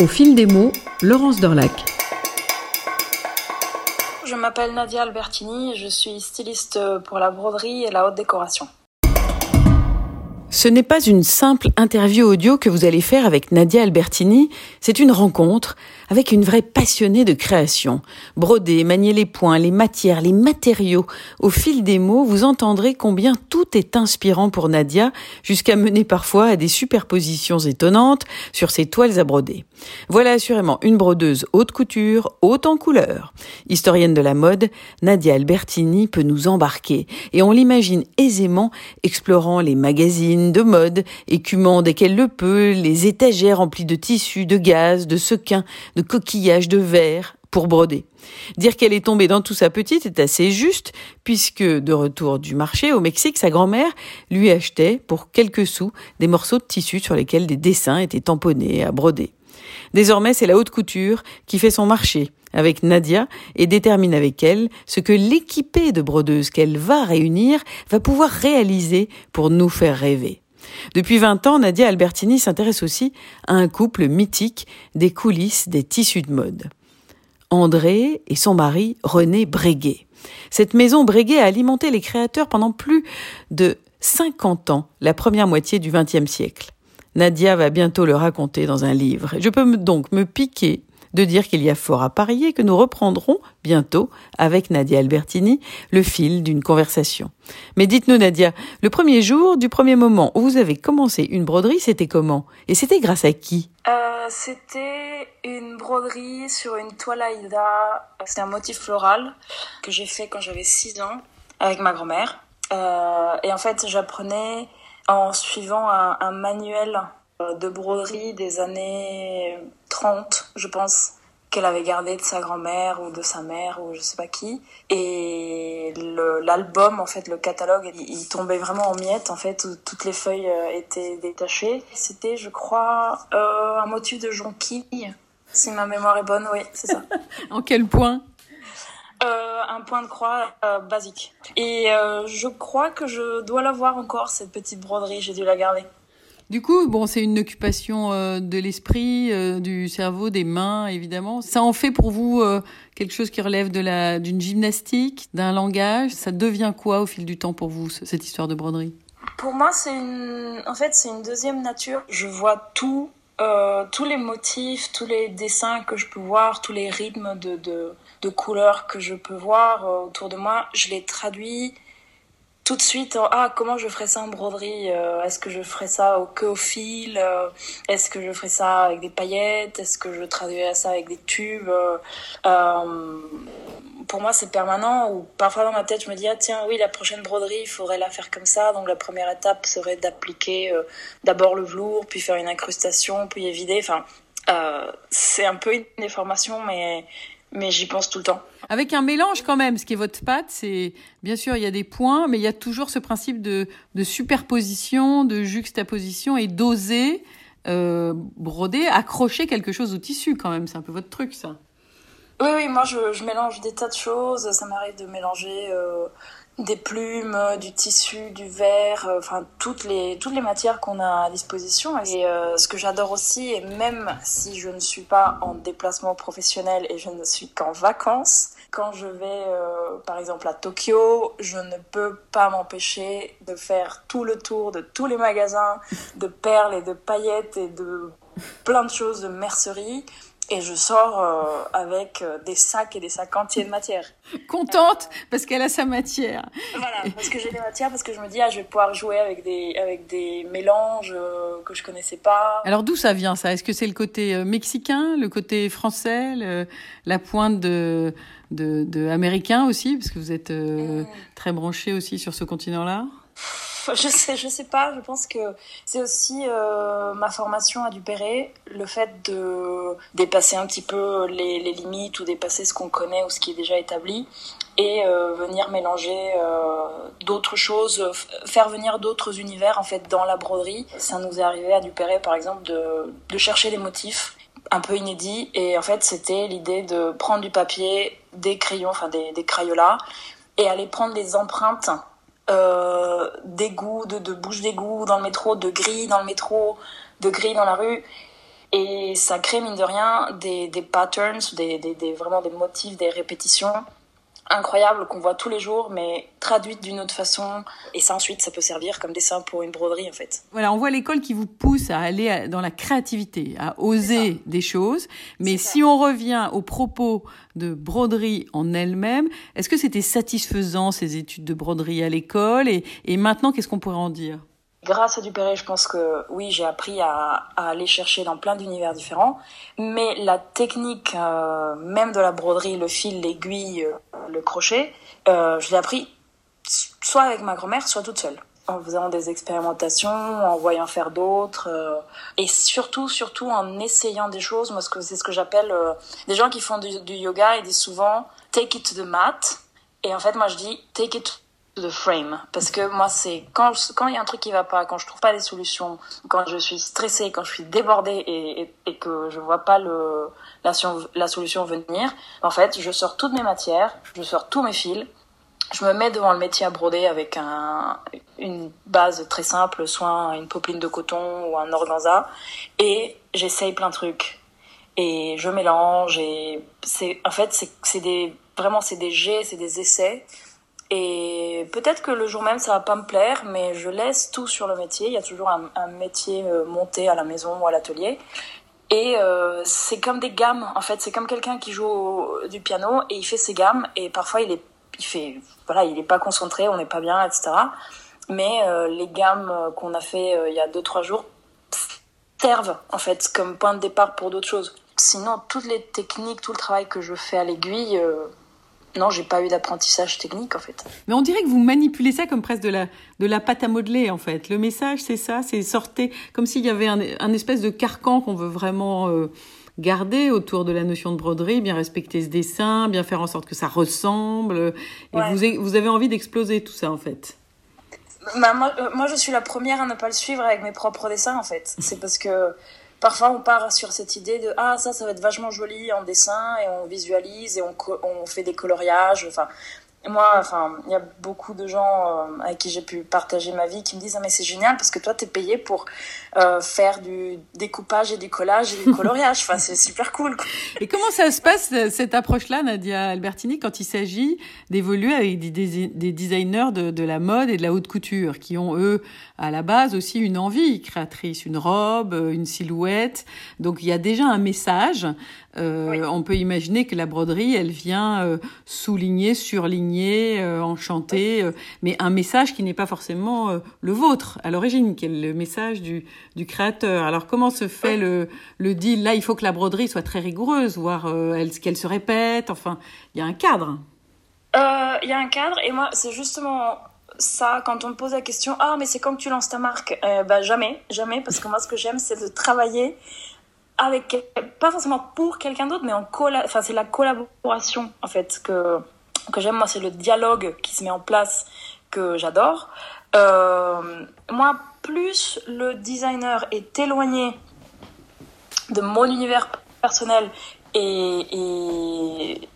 Au fil des mots, Laurence Dorlac. Je m'appelle Nadia Albertini, je suis styliste pour la broderie et la haute décoration. Ce n'est pas une simple interview audio que vous allez faire avec Nadia Albertini, c'est une rencontre avec une vraie passionnée de création. Broder, manier les points, les matières, les matériaux. Au fil des mots, vous entendrez combien tout est inspirant pour Nadia, jusqu'à mener parfois à des superpositions étonnantes sur ses toiles à broder. Voilà assurément une brodeuse haute couture, haute en couleur. Historienne de la mode, Nadia Albertini peut nous embarquer et on l'imagine aisément explorant les magazines de mode, écumant dès qu'elle le peut les étagères remplies de tissus, de gaz, de sequins, de coquillages de verre pour broder. Dire qu'elle est tombée dans tout sa petite est assez juste, puisque de retour du marché au Mexique, sa grand-mère lui achetait pour quelques sous des morceaux de tissu sur lesquels des dessins étaient tamponnés à broder. Désormais, c'est la haute couture qui fait son marché avec Nadia et détermine avec elle ce que l'équipée de brodeuses qu'elle va réunir va pouvoir réaliser pour nous faire rêver. Depuis 20 ans, Nadia Albertini s'intéresse aussi à un couple mythique des coulisses des tissus de mode. André et son mari René Breguet. Cette maison Breguet a alimenté les créateurs pendant plus de 50 ans, la première moitié du XXe siècle. Nadia va bientôt le raconter dans un livre. Je peux donc me piquer de dire qu'il y a fort à parier que nous reprendrons bientôt, avec Nadia Albertini, le fil d'une conversation. Mais dites-nous, Nadia, le premier jour, du premier moment où vous avez commencé une broderie, c'était comment? Et c'était grâce à qui? Euh, C'était une broderie sur une toile Aïda. C'était un motif floral que j'ai fait quand j'avais 6 ans avec ma grand-mère. Euh, et en fait, j'apprenais en suivant un, un manuel euh, de broderie des années 30, je pense, qu'elle avait gardé de sa grand-mère ou de sa mère ou je sais pas qui. Et l'album, en fait, le catalogue, il, tombait vraiment en miettes, en fait, où toutes les feuilles euh, étaient détachées. C'était, je crois, euh, un motif de jonquille, si ma mémoire est bonne, oui, c'est ça. en quel point? Euh, un point de croix euh, basique. Et euh, je crois que je dois l'avoir encore, cette petite broderie, j'ai dû la garder. Du coup, bon, c'est une occupation de l'esprit, du cerveau, des mains, évidemment. Ça en fait pour vous quelque chose qui relève de la d'une gymnastique, d'un langage? Ça devient quoi au fil du temps pour vous cette histoire de broderie? Pour moi, c'est une, en fait, c'est une deuxième nature. Je vois tout, tous les motifs, tous les dessins que je peux voir, tous les rythmes de de, de couleurs que je peux voir autour de moi. Je les traduis tout de suite ah comment je ferais ça en broderie euh, est-ce que je ferais ça au que au fil euh, est-ce que je ferais ça avec des paillettes est-ce que je traduirais ça avec des tubes euh, pour moi c'est permanent ou parfois dans ma tête je me dis ah tiens oui la prochaine broderie il faudrait la faire comme ça donc la première étape serait d'appliquer d'abord le velours puis faire une incrustation puis évider enfin c'est un peu une déformation mais mais j'y pense tout le temps. Avec un mélange quand même, ce qui est votre pâte, c'est bien sûr il y a des points, mais il y a toujours ce principe de, de superposition, de juxtaposition et d'oser euh, broder, accrocher quelque chose au tissu quand même. C'est un peu votre truc ça. Oui, oui, moi je, je mélange des tas de choses. Ça m'arrive de mélanger euh, des plumes, euh, du tissu, du verre, euh, enfin toutes les toutes les matières qu'on a à disposition. Et euh, ce que j'adore aussi, et même si je ne suis pas en déplacement professionnel et je ne suis qu'en vacances, quand je vais par exemple à Tokyo, je ne peux pas m'empêcher de faire tout le tour de tous les magasins de perles et de paillettes et de plein de choses de mercerie et je sors euh, avec euh, des sacs et des sacs entiers de matière. Contente parce qu'elle a sa matière. Voilà, parce que j'ai des matières, parce que je me dis ah je vais pouvoir jouer avec des avec des mélanges euh, que je connaissais pas. Alors d'où ça vient ça? Est-ce que c'est le côté mexicain, le côté français, la pointe de, de, de américain aussi, parce que vous êtes mm. très branché aussi sur ce continent-là? je sais, je sais pas. Je pense que c'est aussi euh, ma formation à Dupéré, le fait de dépasser un petit peu les, limites ou dépasser ce qu'on connaît ou ce qui est déjà établi et euh, venir mélanger euh, d'autres choses, faire venir d'autres univers en fait dans la broderie. Ça nous est arrivé à Dupéré par exemple de, chercher des motifs un peu inédits et en fait c'était l'idée de prendre du papier, des crayons, enfin des, des crayolas et aller prendre les empreintes euh, d'égout, de, de bouches d'égout dans le métro, de grilles dans le métro, de grilles dans la rue, Et ça crée, mine de rien, des, des patterns, des, des, des, vraiment des motifs, des répétitions incroyables qu'on voit tous les jours, mais traduites d'une autre façon. Et ça, ensuite, ça peut servir comme dessin pour une broderie, en fait. Voilà, on voit l'école qui vous pousse à aller dans la créativité, à oser des choses. Mais si on revient aux propos de broderie en elle-même, est-ce que c'était satisfaisant, ces études de broderie à l'école? Et, et maintenant, qu'est-ce qu'on pourrait en dire? Grâce à Dupéré, je pense que oui, j'ai appris à, aller chercher dans plein d'univers différents. Mais la technique, euh, même de la broderie, le fil, l'aiguille, euh, le crochet, euh, je l'ai appris soit avec ma grand-mère, soit toute seule. En faisant des expérimentations, en voyant faire d'autres, et surtout, surtout en essayant des choses. Moi, c'est ce que j'appelle des gens qui font du, du yoga, ils disent souvent take it to the mat. Et en fait, moi, je dis take it the frame parce que moi c'est quand quand il y a un truc qui va pas quand je trouve pas des solutions quand je suis stressée quand je suis débordée et, que je vois pas le la, solution venir en fait je sors toutes mes matières je sors tous mes fils je me mets devant le métier à broder avec un, une base très simple, soit une popeline de coton ou un organza, et j'essaye plein de trucs. Et je mélange, et c'est, en fait, c'est des, vraiment, c'est des jets, c'est des essais. Et peut-être que le jour même, ça va pas me plaire, mais je laisse tout sur le métier. Il y a toujours un, métier euh, monté à la maison ou à l'atelier. Et euh, c'est comme des gammes, en fait. C'est comme quelqu'un qui joue du piano et il fait ses gammes. Et parfois, il est, il fait, voilà, il est pas concentré, on n'est pas bien, etc. Mais euh, les gammes qu'on a fait il y a deux trois jours servent en fait comme point de départ pour d'autres choses. Sinon, toutes les techniques, tout le travail que je fais à l'aiguille non, j'ai pas eu d'apprentissage technique en fait. Mais on dirait que vous manipulez ça comme presque de la de la pâte à modeler en fait. Le message c'est ça, c'est sortir comme s'il y avait un, espèce de carcan qu'on veut vraiment euh, garder autour de la notion de broderie, bien respecter ce dessin, bien faire en sorte que ça ressemble. Et vous vous avez envie d'exploser tout ça en fait. Bah, moi, euh, moi, je suis la première à ne pas le suivre avec mes propres dessins en fait. C'est parce que parfois on part sur cette idée de ah ça ça va être vachement joli en dessin et on visualise et on, on fait des coloriages enfin moi, enfin, il y a beaucoup de gens euh, avec qui j'ai pu partager ma vie qui me disent ah mais c'est génial parce que toi t'es payé pour euh, faire du découpage et du collage et du coloriage. enfin, c'est super cool. Et comment ça se passe cette approche-là, Nadia Albertini, quand il s'agit d'évoluer avec des, des, designers de, de, la mode et de la haute couture qui ont eux à la base aussi une envie créatrice, une robe, une silhouette. Donc il y a déjà un message euh, on peut imaginer que la broderie, elle vient euh, souligner, surligner, euh, enchanter, mais un message qui n'est pas forcément le vôtre à l'origine, qui est le message du, créateur. Alors comment se fait le, le deal? Là, il faut que la broderie soit très rigoureuse, voire qu'elle se répète. Enfin, il y a un cadre. Il y a un cadre, et moi, c'est justement ça, quand on me pose la question, ah, mais c'est quand tu lances ta marque Bah jamais, jamais, parce que moi, ce que j'aime, c'est de travailler pas forcément pour quelqu'un d'autre mais en enfin c'est la collaboration en fait que que j'aime. Moi c'est le dialogue qui se met en place que j'adore. Euh, moi plus le designer est éloigné de mon univers personnel et,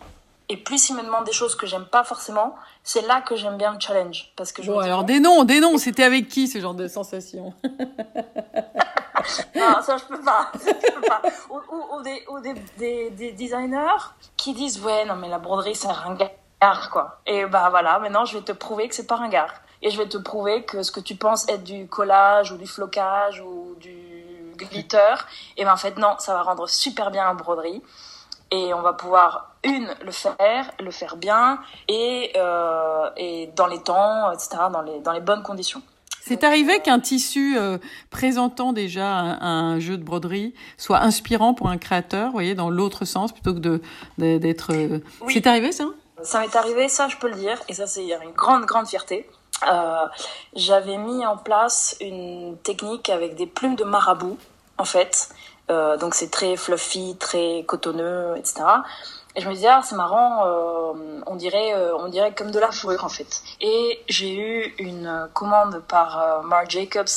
et plus il me demande des choses que j'aime pas forcément, c'est là que j'aime bien le challenge. Parce que je bon, alors des noms, des noms, c'était avec qui ce genre de sensation? Non, ça je peux pas. peux pas. Ou, des, ou des, des, designers qui disent ouais non mais la broderie c'est ringard quoi. Et bah voilà, maintenant je vais te prouver que c'est pas ringard. Et je vais te prouver que ce que tu penses être du collage ou du flocage ou du glitter, et ben en fait non, ça va rendre super bien la broderie. Et on va pouvoir une le faire, le faire bien et, euh, et dans les temps, etc. Dans les, dans les bonnes conditions. C'est arrivé qu'un tissu euh, présentant déjà un, jeu de broderie soit inspirant pour un créateur, vous voyez, dans l'autre sens, plutôt que de d'être. Euh, c'est arrivé ça? Ça m'est arrivé, ça je peux le dire, et ça c'est une grande grande fierté. Euh, j'avais mis en place une technique avec des plumes de marabout, en fait. Donc c'est très fluffy, très cotonneux, etc. Et je me disais, ah, c'est marrant, euh, on dirait, euh, on dirait comme de la fourrure en fait. Et j'ai eu une commande par euh, Marc Jacobs.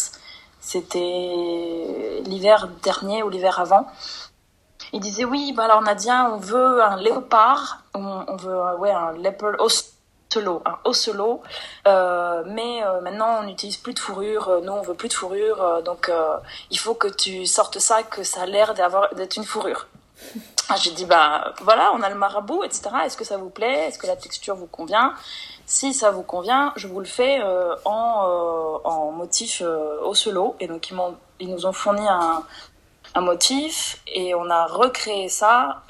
C'était l'hiver dernier ou l'hiver avant. Il disait oui, bah alors Nadia, on veut un léopard, on, veut ouais un leopard Un Ocelot. Euh, mais euh, maintenant, on n'utilise plus de fourrure. Euh, nous, on veut plus de fourrure. Donc, il faut que tu sortes ça, que ça a l'air d'avoir d'être une fourrure. Ah, j'ai dit, bah voilà, on a le marabout, etc. Est-ce que ça vous plaît? Est-ce que la texture vous convient? Si ça vous convient, je vous le fais en, en motif Ocelot. Et donc, ils, m'ont, ils nous ont fourni un, un motif et on a recréé ça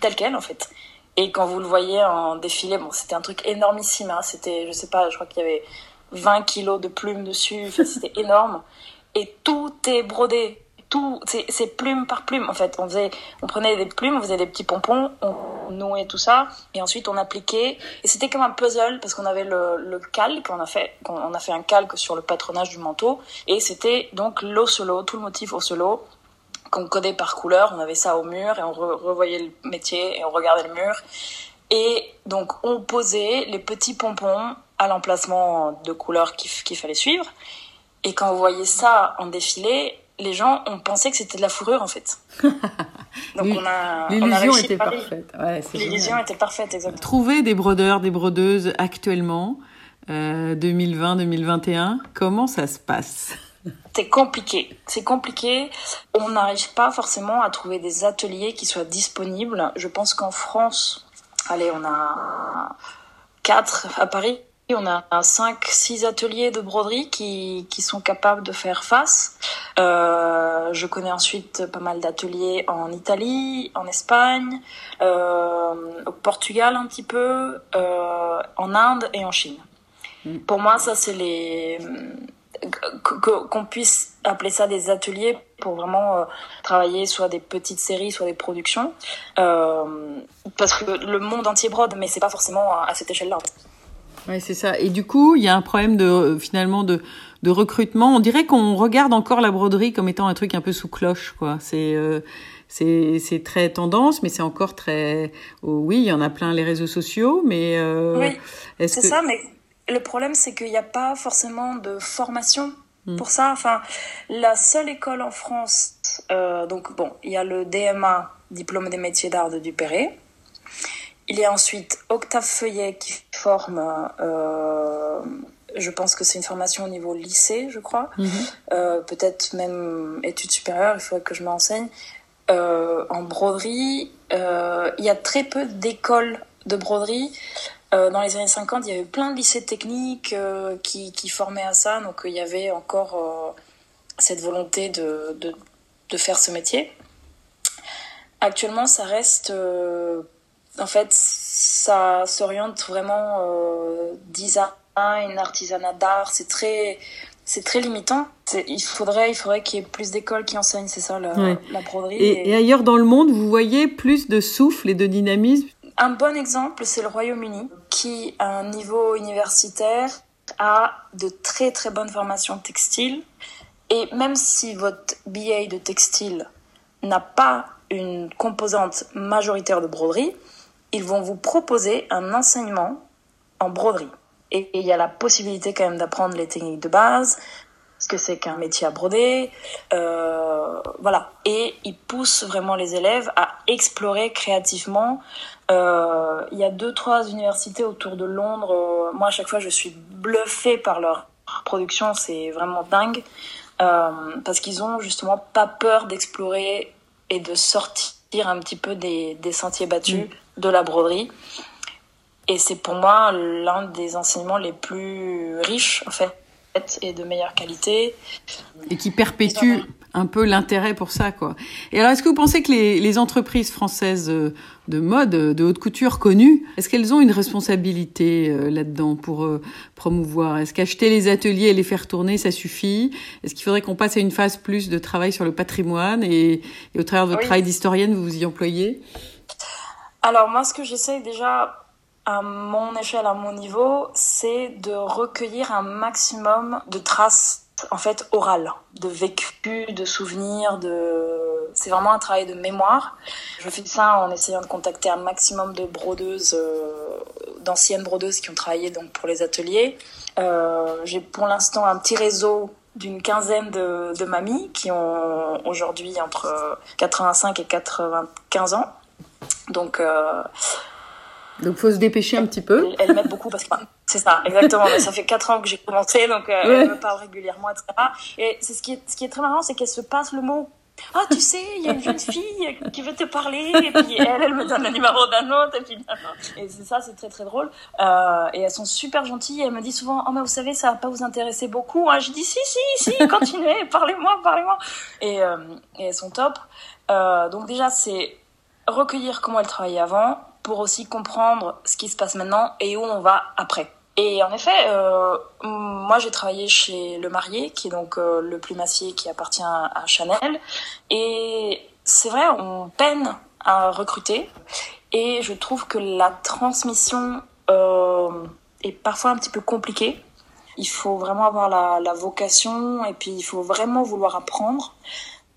tel quel, en fait. Et quand vous le voyez en défilé, bon, c'était un truc énormissime. Hein. C'était, je sais pas, je crois qu'il y avait 20 kilos de plumes dessus. c'était énorme. Et tout est brodé. Tout, c'est plume par plume. En fait, on faisait, on prenait des plumes, on faisait des petits pompons, on nouait tout ça, et ensuite on appliquait. Et c'était comme un puzzle parce qu'on avait le, le calque, on a fait, on a fait un calque sur le patronage du manteau, et c'était donc l'oselo, tout le motif oselo qu'on codait par couleur. On avait ça au mur et on revoyait le métier et on regardait le mur. Et donc on posait les petits pompons à l'emplacement de couleurs qu'il fallait suivre. Et quand vous voyez ça en défilé, les gens ont pensé que c'était de la fourrure en fait. Donc on a l'illusion était parfaite. Ouais, l'illusion était parfaite exactement. Trouver des brodeurs, des brodeuses actuellement, euh, 2020-2021, comment ça se passe? C'est compliqué. C'est compliqué. On n'arrive pas forcément à trouver des ateliers qui soient disponibles. Je pense qu'en France, allez, on a quatre à Paris. On a cinq, six ateliers de broderie qui, qui sont capables de faire face. Euh, je connais ensuite pas mal d'ateliers en Italie, en Espagne, euh, au Portugal un petit peu, euh, en Inde et en Chine. Mm. Pour moi, ça c'est les qu'on puisse appeler ça des ateliers pour vraiment euh, travailler soit des petites séries, soit des productions. Euh, parce que le monde entier brode, mais c'est pas forcément à, cette échelle-là. Oui, c'est ça. Et du coup, il y a un problème de finalement de, de recrutement. On dirait qu'on regarde encore la broderie comme étant un truc un peu sous cloche, quoi. C'est euh, c'est très tendance, mais c'est encore très. Oh, oui, il y en a plein les réseaux sociaux, mais. Euh, oui, c'est ça, mais le problème, c'est qu'il n'y a pas forcément de formation hmm. pour ça. Enfin, la seule école en France, euh, donc bon, il y a le DMA, diplôme des métiers d'art de Dupéré. Il y a ensuite Octave Feuillet qui forme, euh, je pense que c'est une formation au niveau lycée, je crois. Mhm. Euh, peut-être même études supérieures, il faudrait que je m'enseigne. en broderie, il y a très peu d'écoles de broderie. Euh, dans les années 50, il y avait plein de lycées techniques euh, qui, qui, formaient à ça, donc il y avait encore euh, cette volonté de, de, de, faire ce métier. Actuellement, ça reste, en fait, ça s'oriente vraiment design, artisanat d'art, c'est très, c'est très limitant. Il faudrait, il faudrait qu'il y ait plus d'écoles qui enseignent, c'est ça, la, la broderie. Et, et ailleurs dans le monde, vous voyez plus de souffle et de dynamisme un bon exemple, c'est le Royaume-Uni, qui, à un niveau universitaire, a de très très bonnes formations textiles. Et même si votre BA de textile n'a pas une composante majoritaire de broderie, ils vont vous proposer un enseignement en broderie. Et il y a la possibilité quand même d'apprendre les techniques de base, que c'est qu'un métier à broder, euh, voilà. Et ils poussent vraiment les élèves à explorer créativement euh, il y a deux, trois universités autour de Londres. Euh, moi, à chaque fois, je suis bluffée par leur production. C'est vraiment dingue. Parce qu'ils ont justement pas peur d'explorer et de sortir un petit peu des, des sentiers battus mm. de la broderie. Et c'est pour moi l'un des enseignements les plus riches, en fait, et de meilleure qualité. Et qui perpétue un peu l'intérêt pour ça, quoi. Et alors, est-ce que vous pensez que les, les entreprises françaises euh, de mode, euh, de haute couture connues, est-ce qu'elles ont une responsabilité euh, là-dedans pour promouvoir? Est-ce qu'acheter les ateliers et les faire tourner, ça suffit? Est-ce qu'il faudrait qu'on passe à une phase plus de travail sur le patrimoine et, au travers de votre travail d'historienne, vous vous y employez? Alors, moi, ce que j'essaie déjà à mon échelle, à mon niveau, c'est de recueillir un maximum de traces en fait oral, de vécu, de souvenirs, c'est vraiment un travail de mémoire. Je fais ça en essayant de contacter un maximum de brodeuses, euh, d'anciennes brodeuses qui ont travaillé donc pour les ateliers. Euh, j'ai pour l'instant un petit réseau d'une quinzaine de, de, mamies qui ont aujourd'hui entre 85 et 95 ans. Donc euh, Donc faut se dépêcher un petit peu. Elle, m'aide beaucoup parce que c'est ça, exactement. ça fait quatre ans que j'ai commencé, donc euh, elle me parle régulièrement, etc. Et c'est ce qui est, ce qui est très marrant, c'est qu'elle se passe le mot ah, tu sais, il y a une jeune fille qui veut te parler, et puis elle, elle me donne le numéro d'un autre, et puis et c'est ça, c'est très très drôle. Euh, et elles sont super gentilles. Elle me dit souvent, oh mais vous savez, ça va pas vous intéresser beaucoup. Hein. Je dis si si si, continuez, parlez-moi, parlez-moi. Et, euh, et elles sont top. Euh, donc déjà, c'est recueillir comment elle travaillait avant, pour aussi comprendre ce qui se passe maintenant et où on va après. Et en effet, euh, moi j'ai travaillé chez Le Marié, qui est donc euh, le plumassier qui appartient à Chanel. Et c'est vrai, on peine à recruter. Et je trouve que la transmission euh, est parfois un petit peu compliquée. Il faut vraiment avoir la, la, vocation et puis il faut vraiment vouloir apprendre.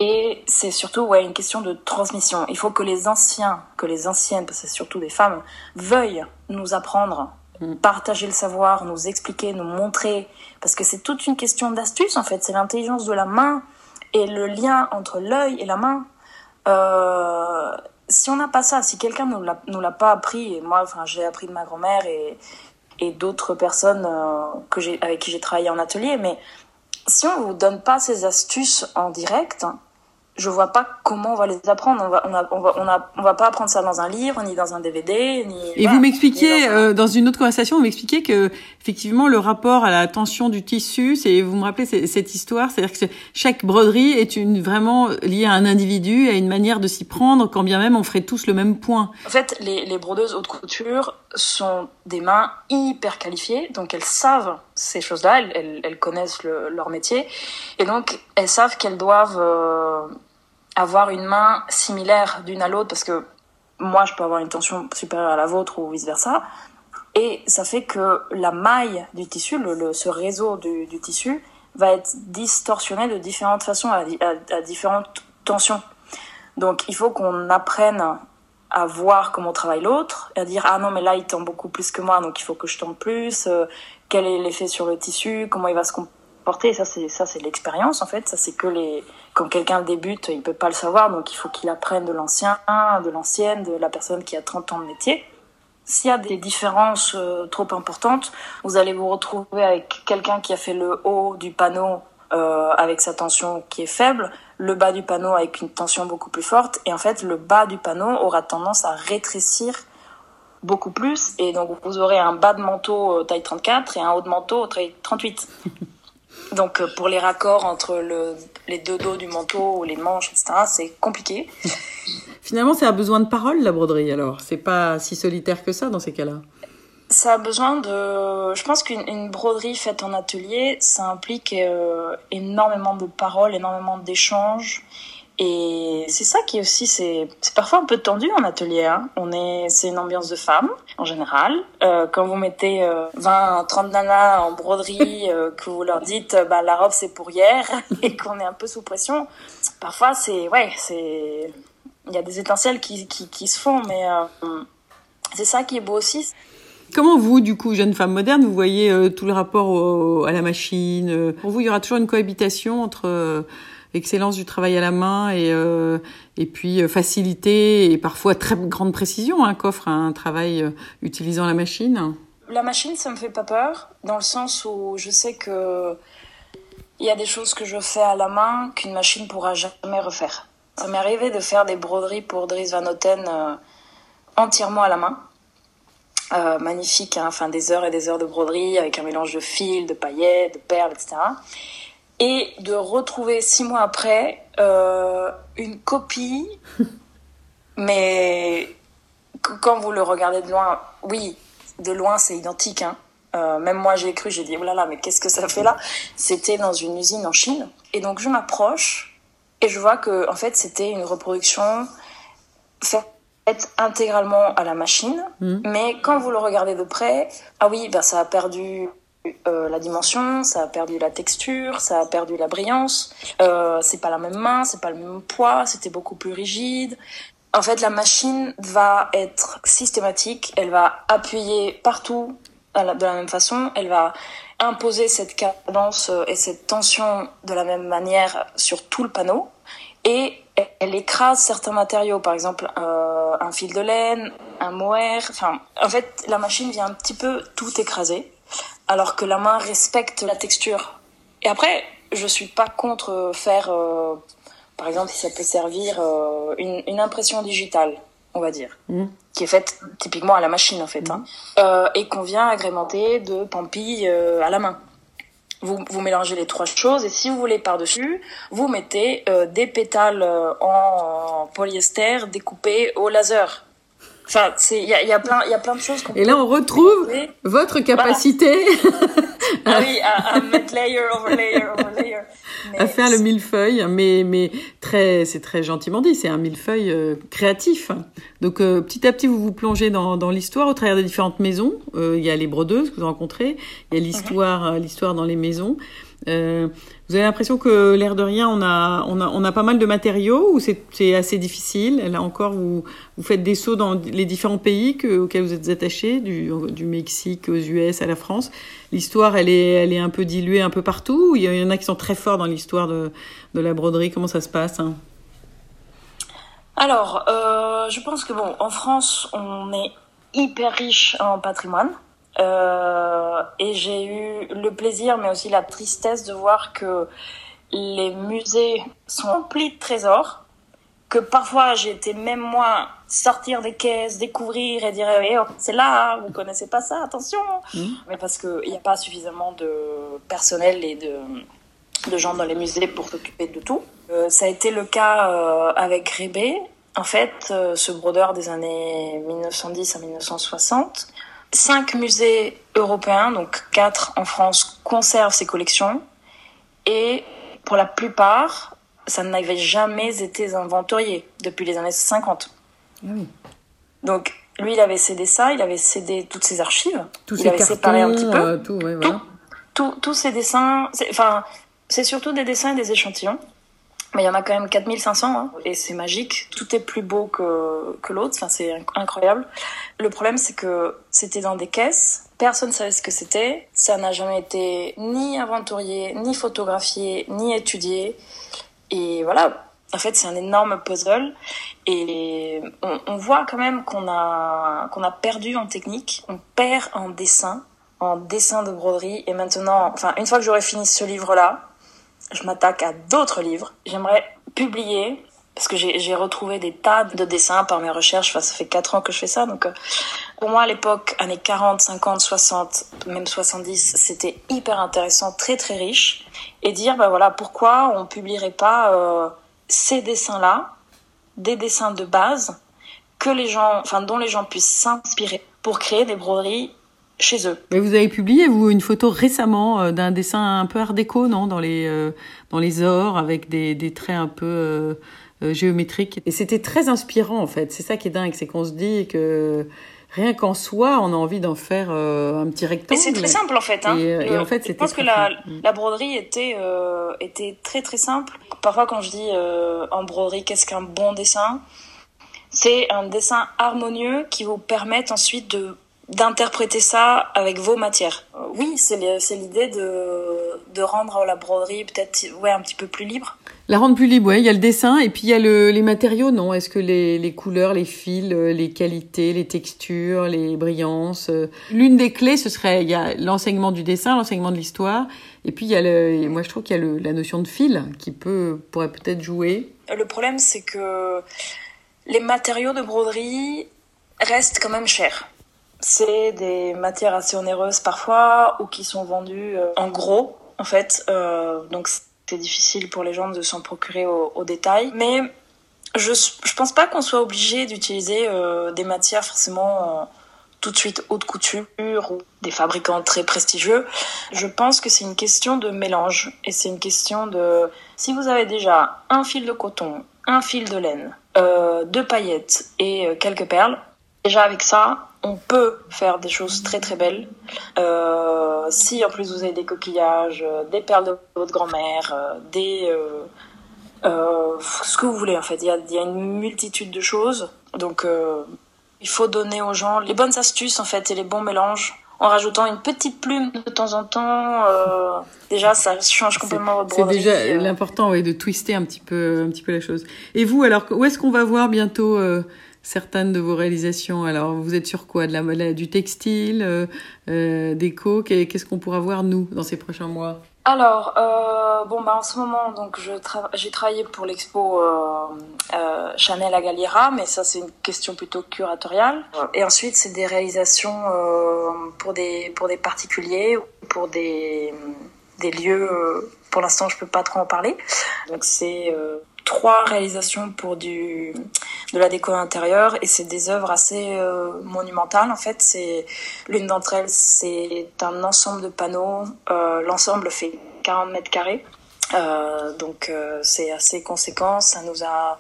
Et c'est surtout ouais, une question de transmission. Il faut que les anciens, que les anciennes, parce que c'est surtout des femmes, veuillent nous apprendre Mm. partager le savoir, nous expliquer, nous montrer, parce que c'est toute une question d'astuce en fait, c'est l'intelligence de la main et le lien entre l'œil et la main. Euh, si on n'a pas ça, si quelqu'un l'a, nous l'a pas appris, et moi, enfin, j'ai appris de ma grand-mère et, et d'autres personnes euh, que avec qui j'ai travaillé en atelier, mais si on vous donne pas ces astuces en direct, je vois pas comment on va les apprendre. On va, on, a, on, va, on, a, on va pas apprendre ça dans un livre, ni dans un DVD, ni. Et vous m'expliquiez dans, euh, dans, une autre conversation, vous m'expliquiez que effectivement le rapport à la tension du tissu, c'est vous me rappelez cette histoire, c'est-à-dire que chaque broderie est une vraiment liée à un individu, à une manière de s'y prendre, quand bien même on ferait tous le même point. En fait, les, les brodeuses haute couture sont des mains hyper qualifiées, donc elles savent ces choses-là, elles, connaissent le, leur métier, et donc elles savent qu'elles doivent euh, avoir une main similaire d'une à l'autre, parce que moi je peux avoir une tension supérieure à la vôtre ou vice-versa, et ça fait que la maille du tissu, ce réseau du, tissu, va être distorsionné de différentes façons, à différentes tensions. Donc il faut qu'on apprenne à voir comment travaille l'autre, à dire ah non mais là il tend beaucoup plus que moi donc il faut que je tende plus, euh, quel est l'effet sur le tissu, comment il va se comporter, ça c'est ça c'est l'expérience en fait, ça c'est que les quand quelqu'un débute, il peut pas le savoir donc il faut qu'il apprenne de l'ancien, de l'ancienne, de la personne qui a 30 ans de métier. S'il y a des différences euh, trop importantes, vous allez vous retrouver avec quelqu'un qui a fait le haut du panneau euh, avec sa tension qui est faible, le bas du panneau avec une tension beaucoup plus forte, et en fait le bas du panneau aura tendance à rétrécir beaucoup plus, et donc vous aurez un bas de manteau euh, taille 34 et un haut de manteau taille 38. donc euh, pour les raccords entre le, les deux dos du manteau ou les manches, etc., c'est compliqué. Finalement, ça a besoin de parole, la broderie, alors. C'est pas si solitaire que ça dans ces cas-là ça a besoin de. Je pense qu'une broderie faite en atelier, ça implique euh, énormément de paroles, énormément d'échanges. Et c'est ça qui aussi, c'est parfois un peu tendu en atelier. Hein. On est, c'est une ambiance de femmes en général. Euh, quand vous mettez euh, 20, 30 nanas en broderie, euh, que vous leur dites, bah la robe c'est pour hier, et qu'on est un peu sous pression, parfois c'est, ouais, c'est, il y a des étincelles qui, qui, qui se font, mais c'est ça qui est beau aussi. Comment vous, du coup, jeune femme moderne, vous voyez euh, tout le rapport à la machine euh, Pour vous, il y aura toujours une cohabitation entre euh, excellence du travail à la main et, euh, et puis facilité et parfois très grande précision hein, qu'offre un travail utilisant la machine? La machine, ça me fait pas peur, dans le sens où je sais que il y a des choses que je fais à la main qu'une machine pourra jamais refaire. Ça m'est arrivé de faire des broderies pour Dries Van Noten entièrement à la main euh, magnifique, hein, enfin des heures et des heures de broderie avec un mélange de fils, de paillettes, de perles, etc. Et de retrouver six mois après euh, une copie, mais quand vous le regardez de loin, oui, de loin c'est identique. Hein. Euh, même moi j'ai cru, j'ai dit oh là là, mais qu'est-ce que ça fait là? C'était dans une usine en Chine. Et donc je m'approche et je vois que en fait c'était une reproduction faite intégralement à la machine, mmh. mais quand vous le regardez de près, ah oui, ben ça a perdu euh, la dimension, ça a perdu la texture, ça a perdu la brillance. Euh, c'est pas la même main, c'est pas le même poids, c'était beaucoup plus rigide. En fait, la machine va être systématique, elle va appuyer partout de la même façon, elle va imposer cette cadence et cette tension de la même manière sur tout le panneau et elle écrase certains matériaux, par exemple euh, un fil de laine, un mohair. Enfin, en fait, la machine vient un petit peu tout écraser, alors que la main respecte la texture. Et après, je suis pas contre faire, euh, par exemple, si ça peut servir euh, une, une, impression digitale, on va dire, mmh. qui est faite typiquement à la machine en fait, hein, euh, et qu'on vient agrémenter de pampilles à la main. Vous, vous, mélangez les trois choses et si vous voulez par-dessus, vous mettez euh, des pétales euh, en, polyester découpés au laser. Enfin, il y a, y, a plein, y a plein de choses. Et là, on retrouve votre capacité ah oui, à, mettre layer over layer over layer. à faire le millefeuille, mais mais très, c'est très gentiment dit, c'est un millefeuille euh, créatif. Donc euh, petit à petit, vous vous plongez dans, dans l'histoire au travers des différentes maisons. Euh, il y a les brodeuses que vous rencontrez, il y a l'histoire, l'histoire dans les maisons. Euh, vous avez l'impression que l'air de rien, on a, on a, on a pas mal de matériaux ou c'est assez difficile? Là encore, vous, vous faites des sauts dans les différents pays que, auxquels vous êtes attachés, du, du Mexique aux US à la France. L'histoire, elle est, elle est un peu diluée un peu partout. Il y en a qui sont très forts dans l'histoire de, de la broderie? Comment ça se passe hein? Alors, euh, je pense que bon, en France, on est hyper riche en patrimoine. Euh, et j'ai eu le plaisir, mais aussi la tristesse de voir que les musées sont remplis de trésors, que parfois j'ai été même moi sortir des caisses, découvrir et dire eh, oh, c'est là, vous connaissez pas ça, attention. Mmh. Mais parce qu'il n'y a pas suffisamment de personnel et de, de gens dans les musées pour s'occuper de tout. Euh, ça a été le cas euh, avec Rébé. En fait, ce brodeur des années 1910 à 1960 Cinq musées européens, donc quatre en France, conservent ces collections. Et pour la plupart, ça n'avait jamais été inventorié depuis les années 50. Ah donc, lui, il avait cédé ça, il avait cédé toutes ses archives. Tous il avait cartons, séparé un petit peu. Euh, tout, ouais, voilà. tout, tous ses dessins. Enfin, c'est surtout des dessins et des échantillons. Mais il y en a quand même 4500 hein, et c'est magique. Tout est plus beau que, que l'autre. Enfin, c'est incroyable. Le problème, c'est que c'était dans des caisses. Personne ne savait ce que c'était. Ça n'a jamais été ni inventorié, ni photographié, ni étudié. Et voilà. En fait, c'est un énorme puzzle. Et on, voit quand même qu'on a, qu'on a perdu en technique. On perd en dessin, en dessin de broderie. Et maintenant, enfin, une fois que j'aurai fini ce livre-là, je m'attaque à d'autres livres. J'aimerais publier parce que j'ai retrouvé des tas de dessins par mes recherches. Enfin, ça fait 4 ans que je fais ça. Donc, euh, pour moi, à l'époque, années 40, 50, 60, même 70, c'était hyper intéressant, très très riche. Et dire, bah voilà, pourquoi on publierait pas euh, ces dessins-là, des dessins de base, que les gens, enfin, dont les gens puissent s'inspirer pour créer des broderies chez eux. Mais vous avez publié vous une photo récemment euh, d'un dessin un peu art déco, non, dans les dans les ors avec des, des traits un peu géométriques. Et c'était très inspirant en fait. C'est ça qui est dingue, c'est qu'on se dit que rien qu'en soi, on a envie d'en faire un petit rectangle. Et c'est très simple en fait. Hein. Et, en fait, je pense que la, la, broderie était était très très simple. Parfois, quand je dis en broderie, qu'est-ce qu'un bon dessin? C'est un dessin harmonieux qui vous permet ensuite de d'interpréter ça avec vos matières. Euh, oui, c'est l'idée de, de rendre la broderie peut-être ouais, un petit peu plus libre. La rendre plus libre, ouais. Il y a le dessin et puis il y a le, les matériaux, non? Est-ce que les, les couleurs, les fils, euh, les qualités, les textures, les brillances euh, L'une des clés, ce serait il y a l'enseignement du dessin, l'enseignement de l'histoire, et puis il y a le, moi je trouve qu'il y a le, la notion de fil qui peut pourrait peut-être jouer. Le problème, c'est que les matériaux de broderie restent quand même chers c'est des matières assez onéreuses parfois ou qui sont vendues euh, en gros en fait. Euh, donc c'est difficile pour les gens de s'en procurer au, détail. Mais je je pense pas qu'on soit obligé d'utiliser euh, des matières forcément euh, tout de suite haute couture ou des fabricants très prestigieux. Je pense que c'est une question de mélange et c'est une question de si vous avez déjà un fil de coton, un fil de laine, euh, deux paillettes et quelques perles. Déjà avec ça, on peut faire des choses très très belles. Euh, si en plus vous avez des coquillages, euh, des perles de votre grand-mère, euh, des euh, ce que vous voulez en fait. Il y a, il y a une multitude de choses. Donc il faut donner aux gens les bonnes astuces en fait et les bons mélanges en rajoutant une petite plume de temps en temps. Euh, déjà, ça change complètement. C'est déjà euh. l'important, oui, de twister un petit peu, un petit peu la chose. Et vous, alors, où est-ce qu'on va voir bientôt euh, certaines de vos réalisations Alors, vous êtes sur quoi? De la, du textile, euh, déco Qu'est-ce qu'on pourra voir nous dans ces prochains mois? Alors, euh, bon, bah, en ce moment, donc, je j'ai travaillé pour l'expo euh, euh, Chanel à Galliera, mais ça, c'est une question plutôt curatoriale. Et ensuite, c'est des réalisations euh, pour des pour des particuliers, pour des des lieux. Euh, pour l'instant, je peux pas trop en parler. Donc, c'est euh, trois réalisations pour du de la déco intérieure et c'est des œuvres assez euh, monumentales en fait. C'est l'une d'entre elles c'est un ensemble de panneaux euh, l'ensemble fait 40 mètres carrés. Euh, donc euh, c'est assez conséquent. Ça nous a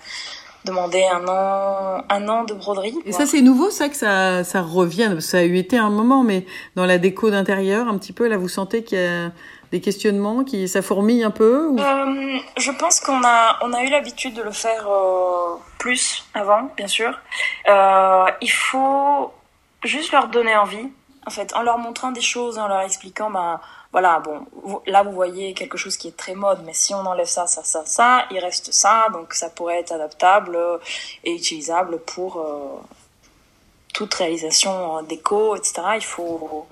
demandé un an un an de broderie et ça c'est nouveau ça que ça ça revient. Ça a eu été un moment mais dans la déco d'intérieur un petit peu là vous sentez qu'il y a des questionnements qui ça un peu euh, Je pense qu'on a on a eu l'habitude de le faire euh, plus avant, bien sûr. Euh, il faut juste leur donner envie, en fait, en leur montrant des choses, en leur expliquant, ben voilà, bon, là vous voyez quelque chose qui est très mode, mais si on enlève ça, ça, ça, ça, il reste ça, donc ça pourrait être adaptable et utilisable pour toute réalisation déco, etc. Il faut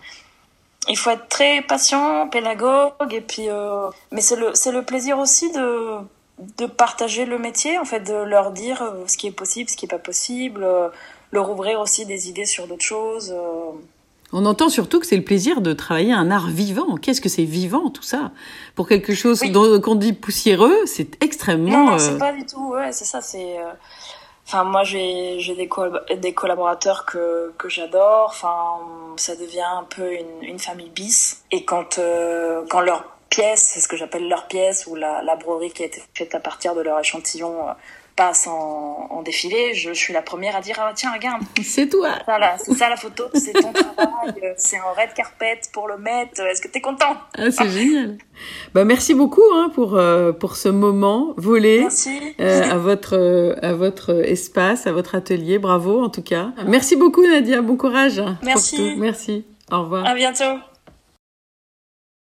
il faut être très patient, pédagogue, et puis, euh, mais c'est le, c'est le plaisir aussi de, de partager le métier, en fait, de leur dire euh, ce qui est possible, ce qui est pas possible, euh, leur ouvrir aussi des idées sur d'autres choses. On entend surtout que c'est le plaisir de travailler un art vivant. Qu'est-ce que c'est vivant tout ça? Pour quelque chose qu'on dit poussiéreux, c'est extrêmement. Non, non c'est pas du tout. Ouais, c'est ça. C'est Enfin, moi, j'ai j'ai des, des collaborateurs que, que j'adore. Enfin, ça devient un peu une, une famille bis. Et quand, euh, quand leur pièce, c'est ce que j'appelle leur pièce, ou la, la broderie qui a été faite à partir de leur échantillon, euh, passe en, en, défilé, je, suis la première à dire ah tiens regarde, c'est toi. Voilà, c'est ça la photo, c'est ton travail, c'est en red carpet pour le mettre. Est-ce que t'es content? Ah, C'est génial. Bah merci beaucoup hein, pour euh, pour ce moment volé euh, à votre euh, à votre espace, à votre atelier. Bravo en tout cas. Merci beaucoup Nadia, bon courage. Merci. Merci. Au revoir. À bientôt.